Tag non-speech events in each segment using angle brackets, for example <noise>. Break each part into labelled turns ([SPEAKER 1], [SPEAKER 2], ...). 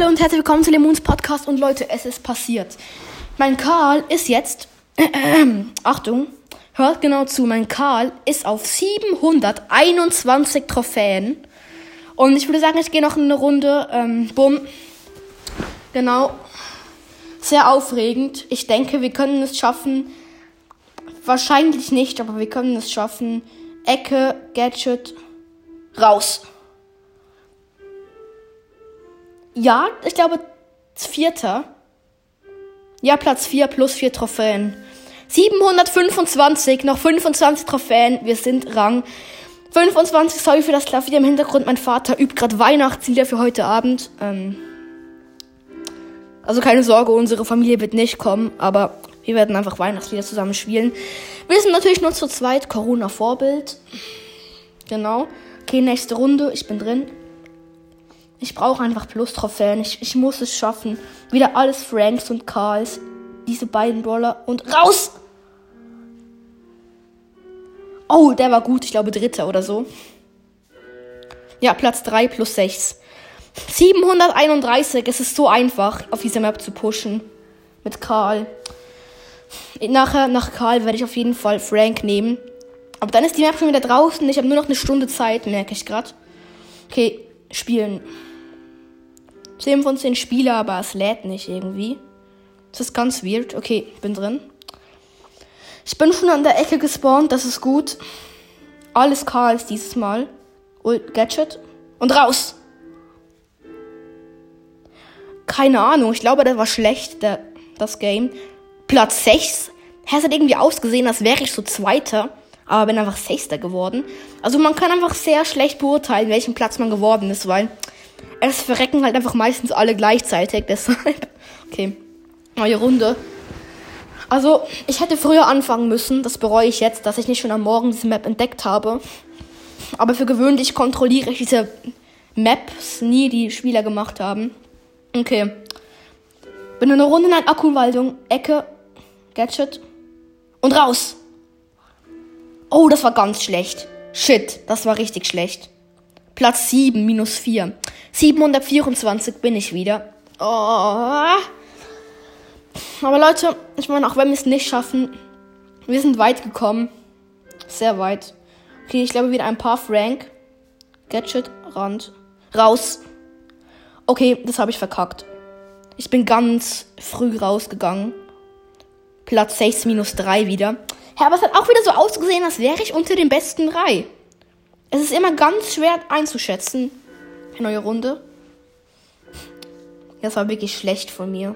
[SPEAKER 1] Hallo und herzlich willkommen zu Lemons Podcast. Und Leute, es ist passiert. Mein Karl ist jetzt. Äh, <clears throat> äh, Achtung, hört genau zu. Mein Karl ist auf 721 Trophäen. Und ich würde sagen, ich gehe noch eine Runde. Ähm, bumm. Genau. Sehr aufregend. Ich denke, wir können es schaffen. Wahrscheinlich nicht, aber wir können es schaffen. Ecke, Gadget, raus. Ja, ich glaube, Vierter. Ja, Platz 4 plus 4 Trophäen. 725, noch 25 Trophäen. Wir sind Rang 25. Sorry für das Klavier im Hintergrund. Mein Vater übt gerade Weihnachtslieder für heute Abend. Ähm also keine Sorge, unsere Familie wird nicht kommen, aber wir werden einfach Weihnachtslieder zusammen spielen. Wir sind natürlich nur zu zweit. Corona-Vorbild. Genau. Okay, nächste Runde. Ich bin drin. Ich brauche einfach Plus-Trophäen. Ich, ich muss es schaffen. Wieder alles Franks und Karls. Diese beiden Brawler. Und raus! Oh, der war gut. Ich glaube, dritter oder so. Ja, Platz 3 plus 6. 731. Es ist so einfach, auf dieser Map zu pushen. Mit Karl. Nachher, nach Karl, werde ich auf jeden Fall Frank nehmen. Aber dann ist die Map schon wieder draußen. Ich habe nur noch eine Stunde Zeit, merke ich gerade. Okay, spielen. 10 von 10 Spieler, aber es lädt nicht irgendwie. Das ist ganz weird. Okay, bin drin. Ich bin schon an der Ecke gespawnt, das ist gut. Alles Karls dieses Mal. Ult Gadget. Und raus! Keine Ahnung, ich glaube, das war schlecht, der, das Game. Platz 6. Es hat irgendwie ausgesehen, als wäre ich so Zweiter. Aber bin einfach Sechster geworden. Also man kann einfach sehr schlecht beurteilen, welchen Platz man geworden ist, weil es verrecken halt einfach meistens alle gleichzeitig, <laughs> deshalb. Okay, neue Runde. Also, ich hätte früher anfangen müssen, das bereue ich jetzt, dass ich nicht schon am Morgen diese Map entdeckt habe. Aber für gewöhnlich kontrolliere ich diese Maps nie, die Spieler gemacht haben. Okay. Bin in einer Runde in einer Akkuwaldung, Ecke, Gadget und raus. Oh, das war ganz schlecht. Shit, das war richtig schlecht. Platz 7, minus 4. 724 bin ich wieder. Oh. Aber Leute, ich meine, auch wenn wir es nicht schaffen, wir sind weit gekommen. Sehr weit. Okay, ich glaube wieder ein paar Frank. Gadget, Rand. Raus. Okay, das habe ich verkackt. Ich bin ganz früh rausgegangen. Platz 6 minus 3 wieder. Ja, aber es hat auch wieder so ausgesehen, als wäre ich unter den besten drei. Es ist immer ganz schwer einzuschätzen. Neue Runde. Das war wirklich schlecht von mir.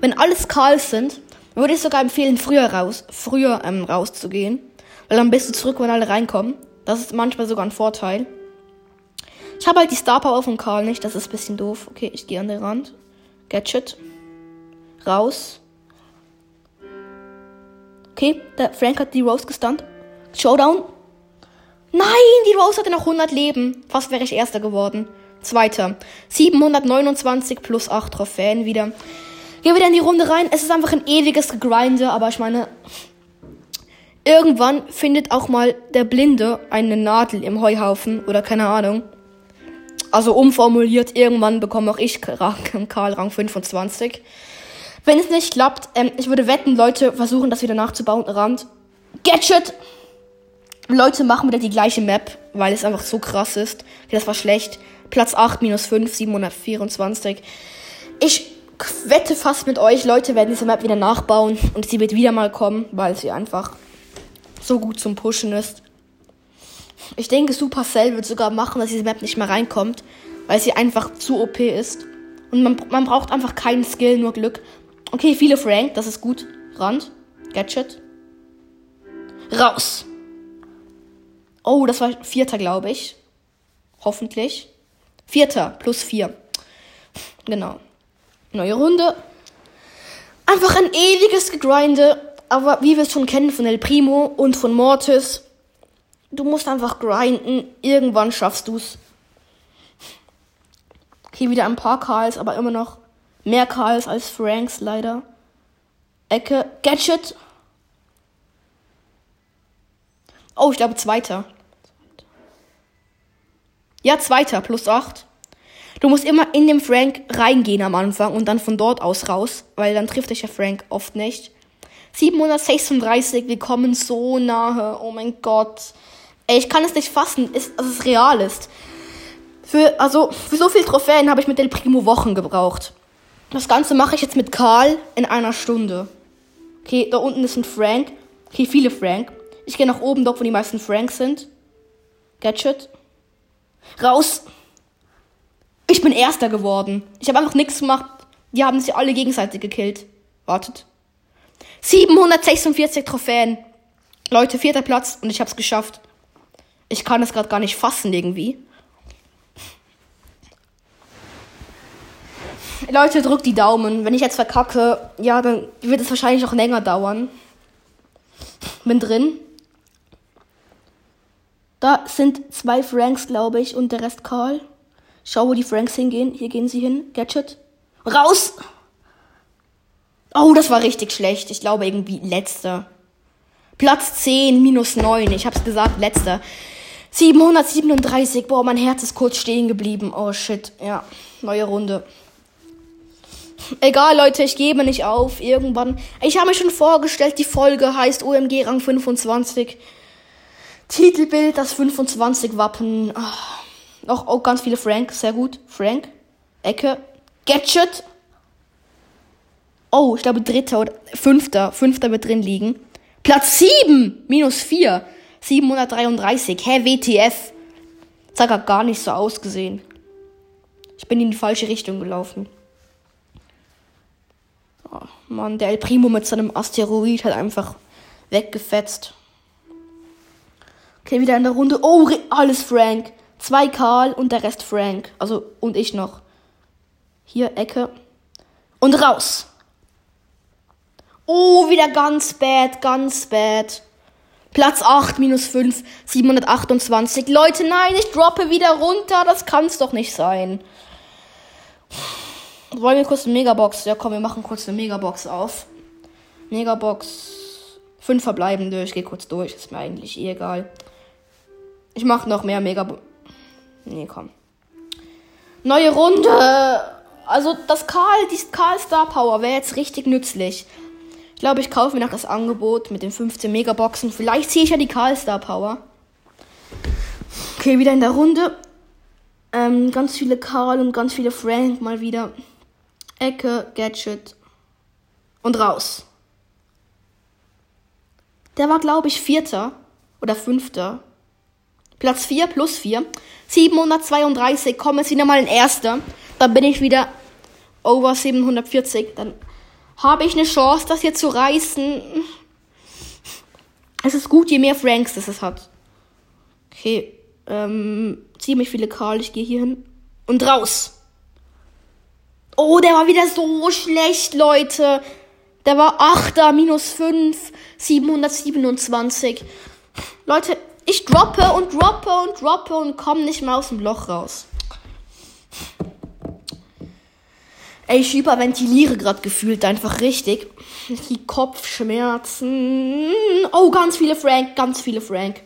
[SPEAKER 1] Wenn alles Karls sind, würde ich sogar empfehlen, früher raus, früher ähm, rauszugehen. Weil dann bist du zurück, wenn alle reinkommen. Das ist manchmal sogar ein Vorteil. Ich habe halt die Star Power von Karl nicht, das ist ein bisschen doof. Okay, ich gehe an den Rand. Gadget. Raus. Okay, der Frank hat die Rose gestunt. Showdown. Nein, die Rose hatte noch 100 Leben. Fast wäre ich Erster geworden. Zweiter. 729 plus 8 Trophäen wieder. Gehen wieder in die Runde rein. Es ist einfach ein ewiges Grinde, aber ich meine, irgendwann findet auch mal der Blinde eine Nadel im Heuhaufen oder keine Ahnung. Also umformuliert, irgendwann bekomme auch ich <laughs> Karl Rang 25. Wenn es nicht klappt, ähm, ich würde wetten, Leute versuchen das wieder nachzubauen. Rand. Gadget! Leute machen wieder die gleiche Map, weil es einfach so krass ist. Okay, das war schlecht. Platz 8 minus 5, 724. Ich wette fast mit euch, Leute werden diese Map wieder nachbauen und sie wird wieder mal kommen, weil sie einfach so gut zum Pushen ist. Ich denke, Supercell wird sogar machen, dass diese Map nicht mehr reinkommt, weil sie einfach zu OP ist. Und man, man braucht einfach keinen Skill, nur Glück. Okay, viele Frank, das ist gut. Rand, Gadget. Raus. Oh, das war vierter, glaube ich. Hoffentlich. Vierter plus vier. Genau. Neue Runde. Einfach ein ewiges Gegrinde. Aber wie wir es schon kennen von El Primo und von Mortis, du musst einfach grinden. Irgendwann schaffst du's. Hier wieder ein paar Karls, aber immer noch mehr Karls als Franks leider. Ecke. Gadget. Oh, ich glaube zweiter. Ja, zweiter, plus 8. Du musst immer in den Frank reingehen am Anfang und dann von dort aus raus, weil dann trifft dich der Frank oft nicht. 736, wir kommen so nahe. Oh mein Gott. Ey, ich kann es nicht fassen, dass es real ist. Für, also, für so viele Trophäen habe ich mit Del Primo Wochen gebraucht. Das Ganze mache ich jetzt mit Karl in einer Stunde. Okay, da unten ist ein Frank. Okay, viele Frank. Ich gehe nach oben, dort wo die meisten Franks sind. Gadget. Raus! Ich bin Erster geworden. Ich habe einfach nichts gemacht. Die haben sich alle gegenseitig gekillt. Wartet. 746 Trophäen. Leute, vierter Platz und ich hab's geschafft. Ich kann es gerade gar nicht fassen irgendwie. Leute, drückt die Daumen. Wenn ich jetzt verkacke, ja, dann wird es wahrscheinlich auch länger dauern. Bin drin. Da sind zwei Franks, glaube ich, und der Rest Karl. Schau, wo die Franks hingehen. Hier gehen sie hin. Gadget. Raus! Oh, das war richtig schlecht. Ich glaube irgendwie letzter. Platz 10, minus 9. Ich hab's gesagt, letzter. 737. Boah, mein Herz ist kurz stehen geblieben. Oh shit. Ja, neue Runde. Egal, Leute, ich gebe nicht auf. Irgendwann. Ich habe mir schon vorgestellt, die Folge heißt OMG Rang 25. Titelbild, das 25 Wappen. Oh, auch, auch ganz viele Frank, sehr gut. Frank. Ecke. Gadget. Oh, ich glaube dritter oder fünfter. Fünfter wird drin liegen. Platz 7. Minus 4. 733. Hä, WTF. Das hat gar nicht so ausgesehen. Ich bin in die falsche Richtung gelaufen. Oh, Mann, der El Primo mit seinem Asteroid hat einfach weggefetzt. Okay, wieder in der Runde. Oh, alles Frank. Zwei Karl und der Rest Frank. Also, und ich noch. Hier, Ecke. Und raus. Oh, wieder ganz bad, ganz bad. Platz 8, minus 5, 728. Leute, nein, ich droppe wieder runter. Das kann's doch nicht sein. Wollen wir kurz eine Megabox? Ja, komm, wir machen kurz eine Megabox auf. Megabox. Fünf verbleibende. Ich gehe kurz durch. Ist mir eigentlich eh egal. Ich mache noch mehr Megabox. Nee, komm. Neue Runde. Also, das Karl, die Karl Star Power wäre jetzt richtig nützlich. Ich glaube, ich kaufe mir noch das Angebot mit den 15 Megaboxen. Vielleicht ziehe ich ja die Karl Star Power. Okay, wieder in der Runde. Ähm, ganz viele Karl und ganz viele Frank mal wieder. Ecke, Gadget und raus. Der war, glaube ich, Vierter oder Fünfter. Platz 4 plus 4. 732. Komm jetzt wieder mal in Erster. Dann bin ich wieder over 740. Dann habe ich eine Chance, das hier zu reißen. Es ist gut, je mehr Franks das es hat. Okay, ähm, ziemlich viele Karl, ich gehe hier hin. Und raus. Oh, der war wieder so schlecht, Leute. Der war 8er, minus 5, 727. Leute, ich droppe und droppe und droppe und komme nicht mehr aus dem Loch raus. Ey, ich hyperventiliere gerade gefühlt einfach richtig. Die Kopfschmerzen. Oh, ganz viele Frank, ganz viele Frank.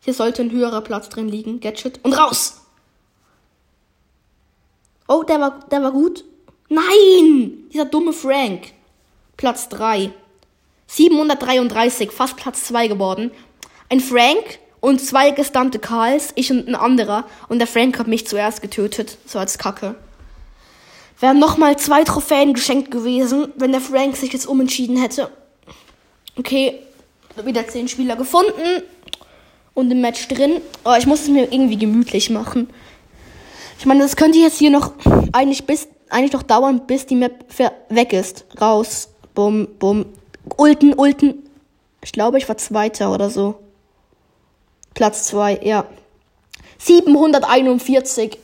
[SPEAKER 1] Hier sollte ein höherer Platz drin liegen. Gadget. Und raus! Oh, der war, der war gut. Nein! Dieser dumme Frank. Platz 3. 733, fast Platz 2 geworden. Ein Frank und zwei gestunnte Karls, ich und ein anderer. Und der Frank hat mich zuerst getötet. So als Kacke. Wären nochmal zwei Trophäen geschenkt gewesen, wenn der Frank sich jetzt umentschieden hätte. Okay, wieder zehn Spieler gefunden und im Match drin. Aber ich muss es mir irgendwie gemütlich machen. Ich meine, das könnte jetzt hier noch eigentlich bis eigentlich noch dauern, bis die Map weg ist. Raus. Bum, bum. Ulten, Ulten. Ich glaube, ich war Zweiter oder so. Platz 2, ja. 741.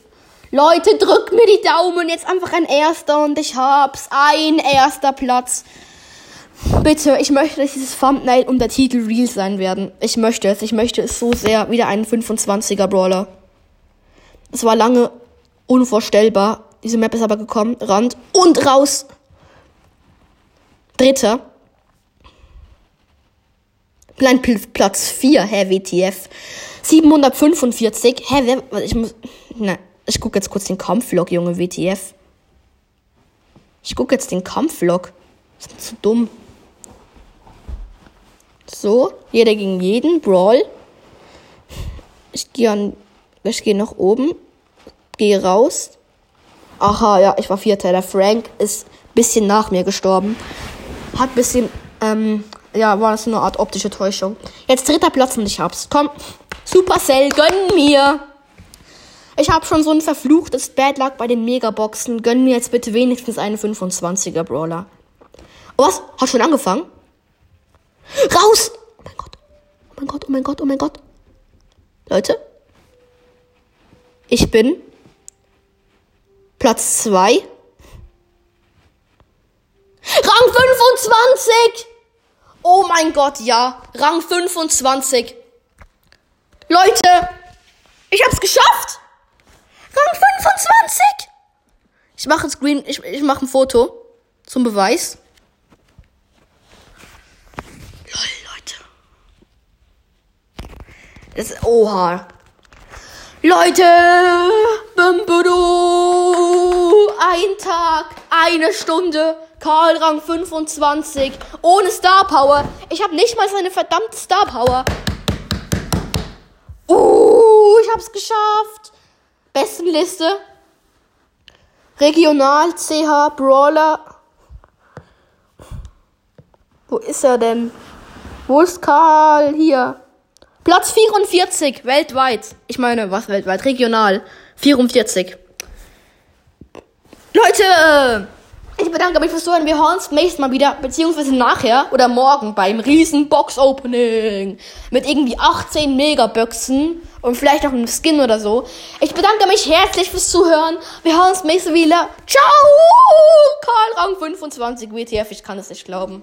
[SPEAKER 1] Leute, drückt mir die Daumen. Jetzt einfach ein erster und ich hab's. Ein erster Platz. Bitte, ich möchte, dass dieses Thumbnail und der Titel real sein werden. Ich möchte es. Ich möchte es so sehr. Wieder einen 25er Brawler. Es war lange unvorstellbar. Diese Map ist aber gekommen. Rand und raus. Dritter. Klein Platz 4, Hä, WTF. 745. Hä, wer, ich muss, nein. Ich gucke jetzt kurz den Kampflog, Junge, WTF. Ich gucke jetzt den Kampflog. Das ist zu dumm. So, jeder gegen jeden, Brawl. Ich gehe an, ich gehe nach oben, gehe raus. Aha, ja, ich war Vierter. Der Frank ist bisschen nach mir gestorben. Hat bisschen, ähm, ja, war das eine Art optische Täuschung. Jetzt dritter Platz und ich hab's. Komm, Supercell, gönn mir. Ich habe schon so ein verfluchtes Bad Luck bei den Megaboxen. Gönn mir jetzt bitte wenigstens einen 25er Brawler. Oh, was? Hat schon angefangen? Raus! Oh mein Gott. Oh mein Gott, oh mein Gott, oh mein Gott. Leute. Ich bin Platz 2. Rang 25! Oh mein Gott, ja. Rang 25. Leute, ich hab's geschafft! Rang 25! Ich mache ein Screen, ich, ich mache ein Foto zum Beweis. Lol, Leute. Das ist, oha. Leute, Bumbudu, ein Tag, eine Stunde, Karl Rang 25, ohne Star Power. Ich habe nicht mal seine verdammte Star Power. Uh, ich hab's geschafft. Bestenliste. Regional CH Brawler. Wo ist er denn? Wo ist Karl? Hier. Platz 44 weltweit. Ich meine, was weltweit? Regional. 44. Leute! Ich bedanke mich fürs Zuhören. Wir hören uns nächstes Mal wieder, beziehungsweise nachher oder morgen beim riesen Box-Opening. Mit irgendwie 18 Megaboxen und vielleicht auch einem Skin oder so. Ich bedanke mich herzlich fürs Zuhören. Wir hören uns nächstes Mal wieder. Ciao! Karl Rang 25 WTF, ich kann es nicht glauben.